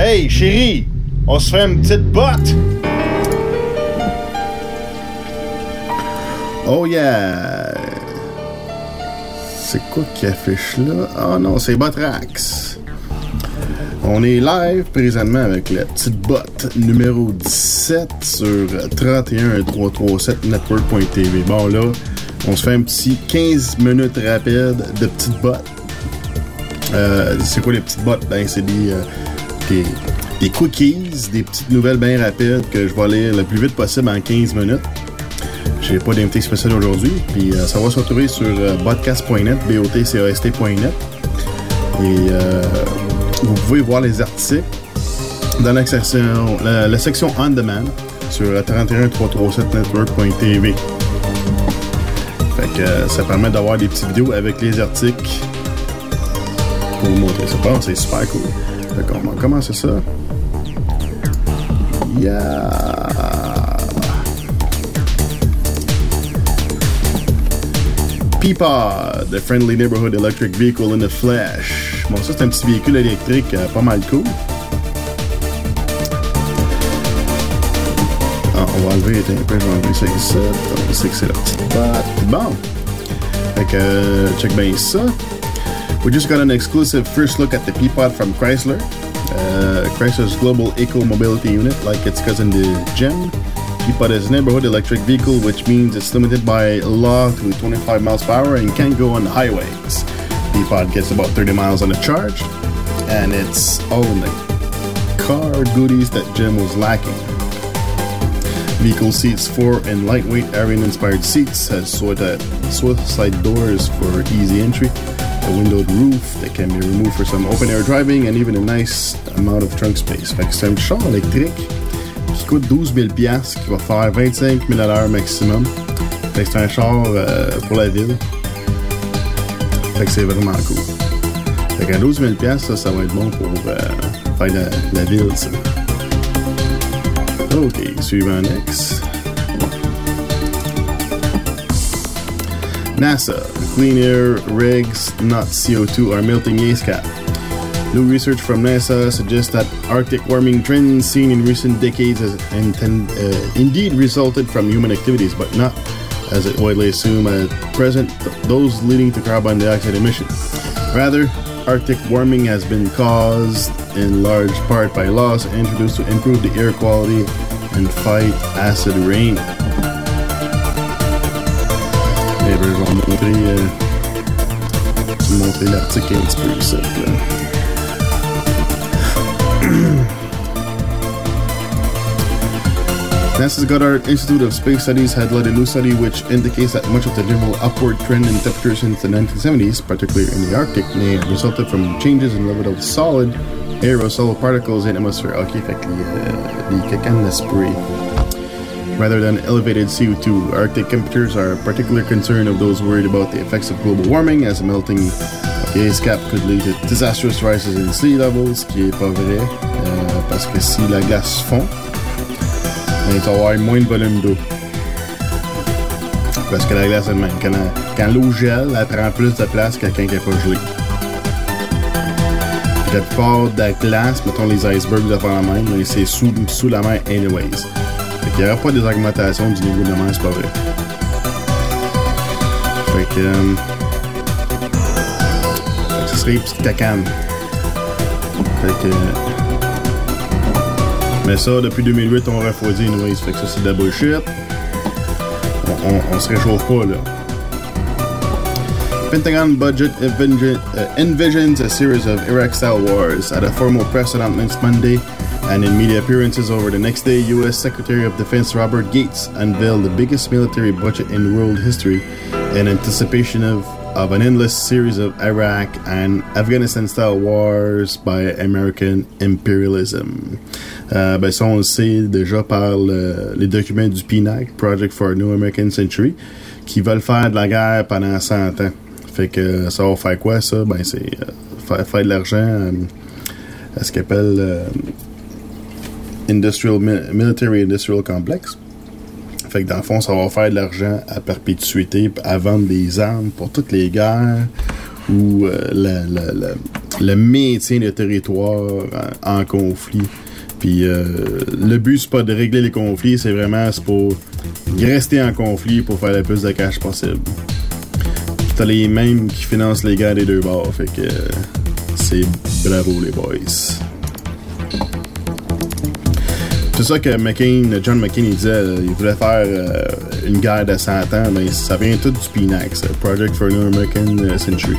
Hey, chérie, on se fait une petite botte. Oh yeah! C'est quoi qui affiche là? Ah non, c'est Botrax. On est live présentement avec la petite botte numéro 17 sur 31337network.tv. Bon là, on se fait un petit 15 minutes rapide de petite botte. Euh, c'est quoi les petites bottes? Ben c'est des, euh, des, quickies, des petites nouvelles bien rapides que je vais lire le plus vite possible en 15 minutes. J'ai pas d'invité spécial aujourd'hui. Puis euh, ça va se retrouver sur euh, podcast.net, B-O-T-C-A-S-T.net. Et euh, vous pouvez voir les articles dans la section, la section On Demand sur 31337network.tv. Fait que euh, ça permet d'avoir des petites vidéos avec les articles pour vous montrer ça. Bon, c'est super cool. Fait qu'on va ça. Yeah! Peapod, the friendly neighborhood electric vehicle in the flesh. Bon, ça, c'est un petit véhicule électrique euh, pas mal cool. Ah, on va enlever, un peu, je vais enlever ça ici. On sait que c'est la petite botte. Bon. Fait que, euh, check bien ça. We just got an exclusive first look at the Peapod from Chrysler. Uh, Chrysler's global eco mobility unit, like its cousin the Gem. Peapod is a neighborhood electric vehicle, which means it's limited by law to 25 miles per hour and can't go on the highways. Peapod gets about 30 miles on a charge, and it's all in the car goodies that Gem was lacking. Vehicle seats four and lightweight Aeron-inspired seats has suicide suicide doors for easy entry, windowed roof that can be removed for some open-air driving, and even a nice amount of trunk space. Fait que c'est un char électrique qui coûte 12 000 piastres, qui va faire 25 000 à l'heure maximum. Fait que c'est un char euh, pour la ville. Fait que c'est vraiment cool. Fait qu'à 12 000 piastres, ça, ça va être bon pour euh, faire la, ville. Ok, suivant next. NASA, clean air rigs, not CO2, are melting ice cap. New research from NASA suggests that Arctic warming trends seen in recent decades has intend, uh, indeed resulted from human activities, but not, as it widely assumed at present, th- those leading to carbon dioxide emissions. Rather, Arctic warming has been caused in large part by laws introduced to improve the air quality and fight acid rain. Montrer, euh, montrer l'article un petit peu. NASA's Goddard Institute of Space Studies had led a new study which indicates that much of the general upward trend in temperature since the 1970s, particularly in the Arctic, may have resulted from changes in level of solid aerosol particles in atmosphere. Okay, fait que euh, les cacanes de spray. Rather than elevated CO2, Arctic temperatures are a particular concern of those worried about the effects of global warming, as a melting of the ice cap could lead to disastrous rises in sea levels, ce qui est pas vrai, euh, parce que si la glace fond, ben, tu vas avoir moins de volume d'eau. Parce que la glace elle-même, quand, la- quand l'eau gèle, elle prend plus de place que quand elle n'est pas gelée. La plupart de la glace, mettons les icebergs de faire la même, mais c'est sous, sous la mer anyways. Fait qu'il n'y aura pas des augmentations du niveau de mer, c'est pas vrai. Fait que... euh, ce serait les petites cacanes. Fait que... Mais ça, depuis 2008, on refroidit anyways. Fait que ça, c'est de la bullshit. On, se réchauffe pas, là. Pentagon budget envision- envisions a series of Iraq-style wars. At a formal press announcement Monday and in media appearances over the next day, U.S. Secretary of Defense Robert Gates unveiled the biggest military budget in world history in anticipation of, of an endless series of Iraq and Afghanistan-style wars by American imperialism. Euh, ben ça, on le sait déjà par le- uh, les documents du PNAC, Project for a New American Century, qui veulent faire de la guerre pendant 100 ans. Fait que euh, ça va faire quoi, ça? Ben, c'est euh, faire, faire de l'argent euh, à ce qu'ils appellent euh, Industrial, Mi- Military Industrial Complex. Fait que dans le fond, ça va faire de l'argent à perpétuité, à vendre des armes pour toutes les guerres où euh, la- le maintien de territoire en, conflit. Puis euh, le but, c'est pas de régler les conflits, c'est vraiment pour rester en conflit pour faire le plus de cash possible. T'as les mêmes qui financent les gars des deux bords, fait que c'est bravo les boys. C'est ça que McCain, John McCain, il disait, il voulait faire euh, une guerre de 100 ans, mais ça vient tout du PNAX, Project for New American Century.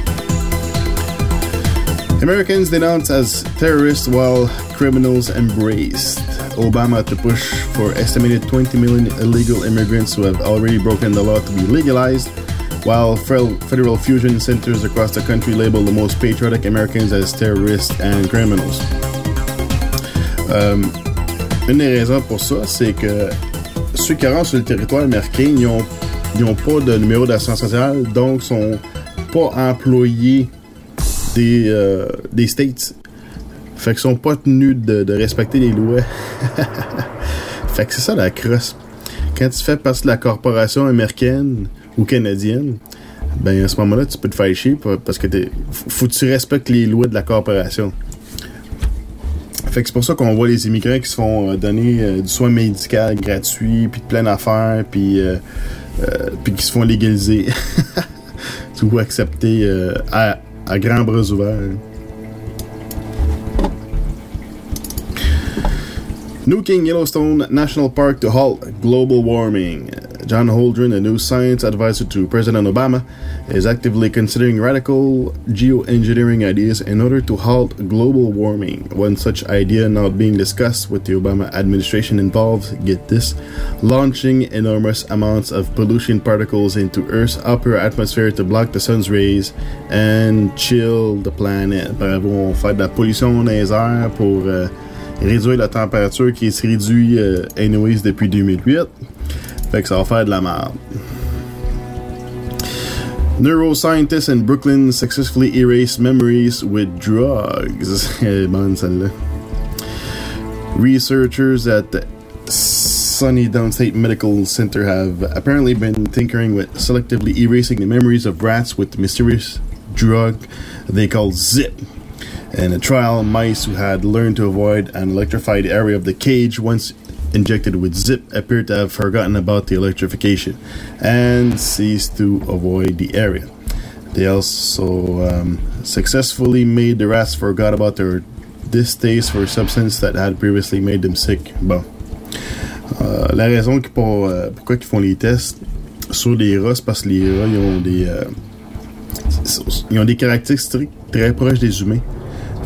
Americans denounced as terrorists while criminals embraced. Obama to push for estimated 20 million illegal immigrants who have already broken the law to be legalized, while federal fusion centers across the country label the most patriotic Americans as terrorists and criminals. Um, une des raisons pour ça, c'est que ceux qui rentrent sur le territoire américain, ils n'ont pas de numéro d'assurance sociale, donc sont pas employés des, euh, des States. Fait qu'ils sont pas tenus de, de respecter les lois. fait que c'est ça la crosse. Quand tu fais partie de la corporation américaine ou canadienne, ben à ce moment-là, tu peux te faire chier parce que faut que tu respectes les lois de la corporation. C'est pour ça qu'on voit les immigrants qui se font euh, donner euh, du soin médical gratuit, puis de plein d'affaires, puis, puis qui se font légaliser. ou accepter à, à grands bras ouverts. Nuking Yellowstone National Park to halt global warming. John Holdren, a new science advisor to President Obama, is actively considering radical geoengineering ideas in order to halt global warming. One such idea now being discussed with the Obama administration involves, get this, launching enormous amounts of pollution particles into Earth's upper atmosphere to block the sun's rays and chill the planet. Bravo, on fait de la pollution dans les airs pour euh, réduire la température qui se réduit euh, anyways depuis 2008. Fait que ça va faire de la merde. Neuroscientists in Brooklyn successfully erase memories with drugs. bonne celle-là. Researchers at the SUNY Downstate Medical Center have apparently been tinkering with selectively erasing the memories of rats with the mysterious drug they call Zip. In a trial, mice who had learned to avoid an electrified area of the cage once injected with Zip appeared to have forgotten about the electrification and ceased to avoid the area. They also um, successfully made the rats forget about their distaste for a substance that had previously made them sick. Bon. Euh, la raison pour, euh, pourquoi ils font les tests sur les rats, c'est parce que les rats ils ont des, euh, ils ont des caractéristiques très proches des humains.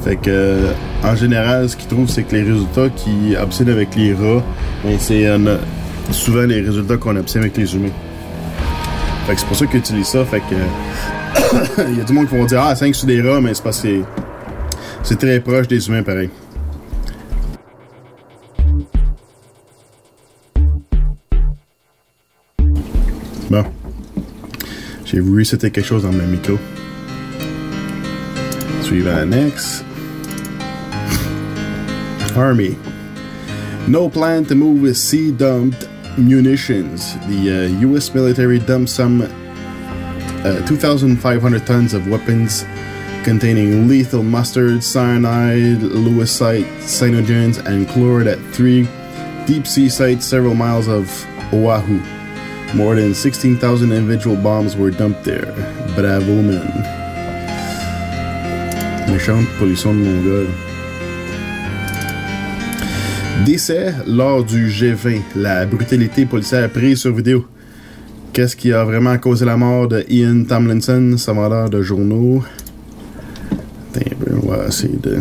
Fait que, euh, en général, ce qu'ils trouvent, c'est que les résultats qui obtiennent avec les rats, ben, c'est euh, souvent les résultats qu'on obtient avec les humains. Fait que c'est pour ça qu'ils utilisent ça. Fait que, il y a du monde qui vont dire, ah, 5 sur des rats, mais c'est parce que c'est très proche des humains, pareil. Bon. J'ai voulu c'était quelque chose dans mon micro. Suivant next. Army. No plan to move with sea dumped munitions. The uh, U.S. military dumped some uh, 2,500 tons of weapons containing lethal mustard, cyanide, lewisite, cyanogens, and chloride at three deep sea sites several miles of Oahu. More than 16,000 individual bombs were dumped there. Bravo, men. Méchante pollution de Mongol. Décès lors du G20, la brutalité policière prise sur vidéo. Qu'est-ce qui a vraiment causé la mort de Ian Tomlinson, vendeur de journaux? on va essayer de.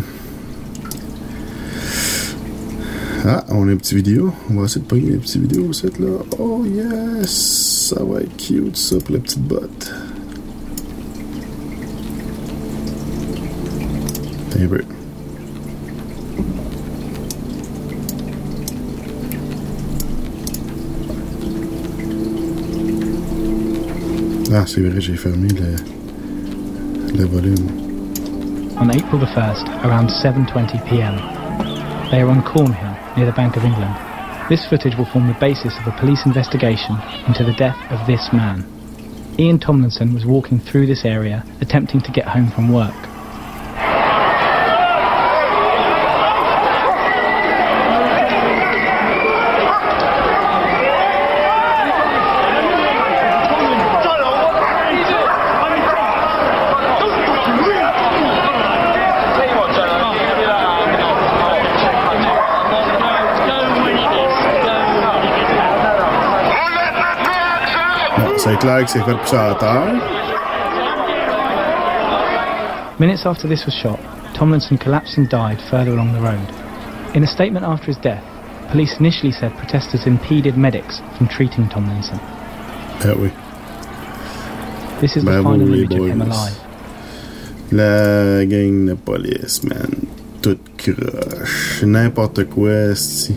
Ah, on a une petite vidéo. On va essayer de prendre une petite vidéo, cette là. Oh yes! Ça va être cute, ça, pour la petite botte. un peu. Ah, c'est vrai, j'ai fermé le, le volume. On April the 1st, around 7.20 pm, they are on Cornhill, near the Bank of England. This footage will form the basis of a police investigation into the death of this man. Ian Tomlinson was walking through this area, attempting to get home from work. C'est clair que c'est fait pousser à terre. Minutes after this was shot, Tomlinson collapsed and died further along the road. In a statement after his death, police initially said protesters impeded medics from treating Tomlinson. Ah oui. This is the final image of him alive. La gang de police, man. Toute croche. N'importe quoi, esti.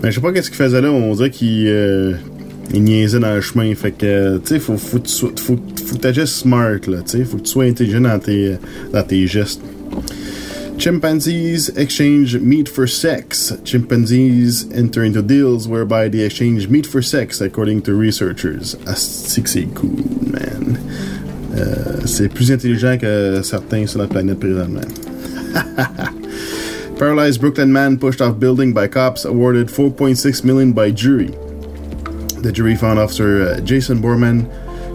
Mais je sais pas qu'est-ce qu'il faisait là. On dirait qu'il euh, il niaisait dans le chemin. Fait que, tu sais, faut, faut, tu sois- faut, faut que t'agisses smart, là. Tu sais, faut que tu sois intelligent dans tes, gestes. Chimpanzees exchange meat for sex. Chimpanzees enter into deals whereby they exchange meat for sex, according to researchers. Asti que c'est cool, man. Euh, c'est plus intelligent que certains sur la planète présentement. Paralyzed Brooklyn man pushed off building by cops awarded 4.6 million by jury. The jury found officer uh, Jason Borman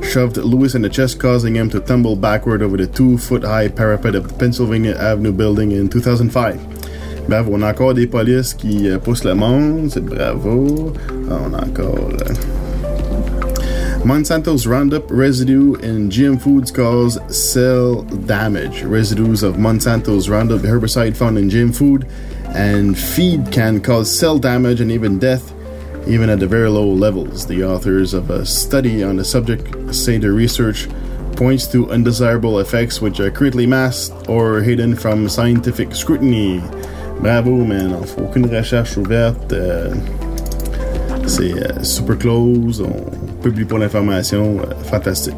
shoved Lewis in the chest, causing him to tumble backward over the two-foot-high parapet of the Pennsylvania Avenue building in 2005. Bravo, on a encore des polices qui euh, poussent le monde, c'est bravo. Ah, on a encore. euh, Monsanto's Roundup residue in GM foods cause cell damage. Residues of Monsanto's Roundup herbicide found in GM food and feed can cause cell damage and even death, even at the very low levels. The authors of a study on the subject say the research points to undesirable effects which are currently masked or hidden from scientific scrutiny. Bravo, man. Enfin, aucune recherche ouverte. euh, c'est euh, super close. On publie pas l'information. euh, fantastique.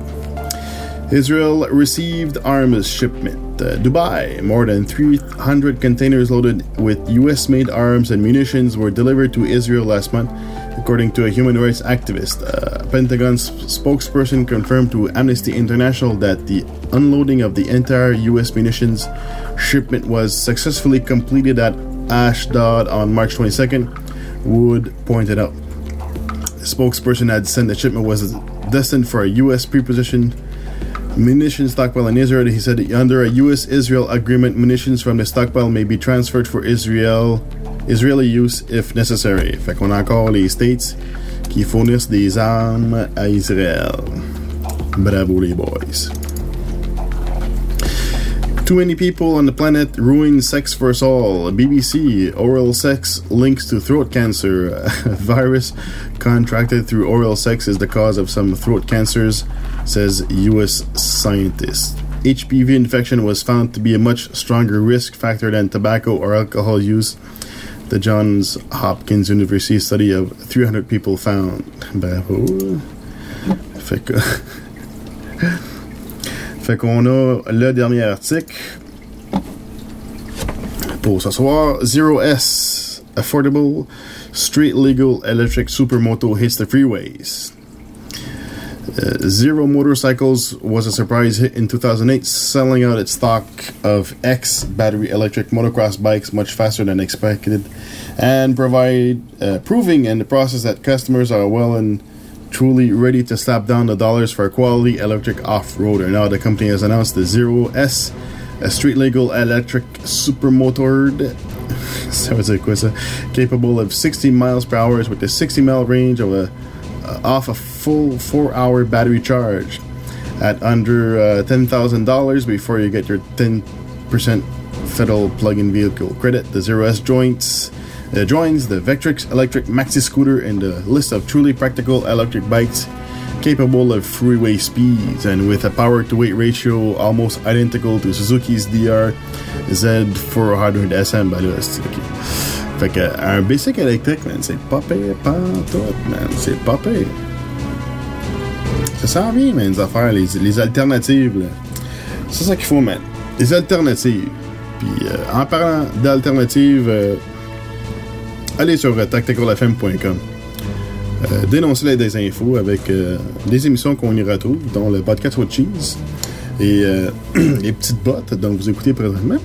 Israel received arms shipment. Uh, Dubai, more than 300 containers loaded with US made arms and munitions were delivered to Israel last month, according to a human rights activist. A Pentagon spokesperson confirmed to Amnesty International that the unloading of the entire US munitions shipment was successfully completed at Ashdod on March 22nd, Wood pointed out. The spokesperson had said the shipment was destined for a U.S. prepositioned munitions stockpile in Israel. He said under a U.S.-Israel agreement, munitions from the stockpile may be transferred for Israel, Israeli use if necessary. Fait qu'on a encore les States qui fournissent des armes à Israël. Bravo les boys. Too many people on the planet ruin sex for us all. BBC oral sex links to throat cancer. Virus contracted through oral sex is the cause of some throat cancers, says U.S. scientist. HPV infection was found to be a much stronger risk factor than tobacco or alcohol use. The Johns Hopkins University study of 300 people found. Bravo. Fait que. Fait qu'on a le dernier article pour ce soir. Zero S Affordable Street Legal Electric Supermoto hits the freeways. Uh, Zero Motorcycles was a surprise hit in 2008, selling out its stock of X battery electric motocross bikes much faster than expected, and provide uh, proving in the process that customers are well and truly ready to slap down the dollars for a quality electric off-roader. Now the company has announced the Zero S, a street legal electric supermotored dire quoi ça? Capable of 60 miles per hour with a 60 mile range of a uh, off a full four hour battery charge at under uh, $10,000 before you get your 10% federal plug-in vehicle credit. The Zero S joints uh, joins the Vectrix electric maxi scooter in the list of truly practical electric bikes capable of freeway speeds and with a power to weight ratio almost identical to Suzuki's DR Z400 SM. Ben là, c'est ok. Fait que un basic électrique, man, c'est pas pire pantoute, man. C'est pas pire. Ça sent bien, man, les affaires, les, alternatives. C'est ça qu'il faut, man. Les alternatives. Puis euh, en parlant d'alternatives, euh, allez sur tacticalfm.com. Euh, dénoncer les désinfos avec euh, des émissions qu'on y retrouve, dont le podcast with Cheese et les petites bottes dont vous écoutez présentement.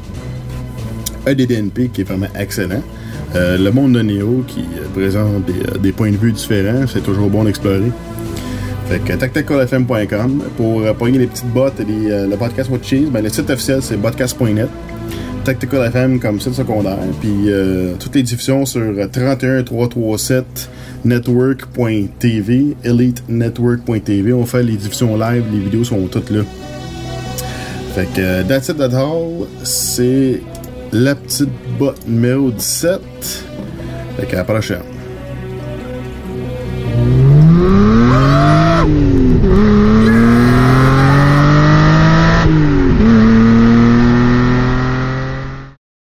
EDDNP qui est vraiment excellent. Le monde de Néo qui présente des points de vue différents, c'est toujours bon d'explorer. Fait que tacticalfm.com pour euh, pogner les petites bottes et les, euh, le podcast What Cheese, ben, le site officiel c'est podcast.net. Tactical FM comme site secondaire. Puis euh, toutes les diffusions sur 31337 network.tv, elitenetwork.tv. On fait les diffusions live, les vidéos sont toutes là. Fait que euh, That's It All, c'est la petite botte numéro 17. Fait qu'à la prochaine.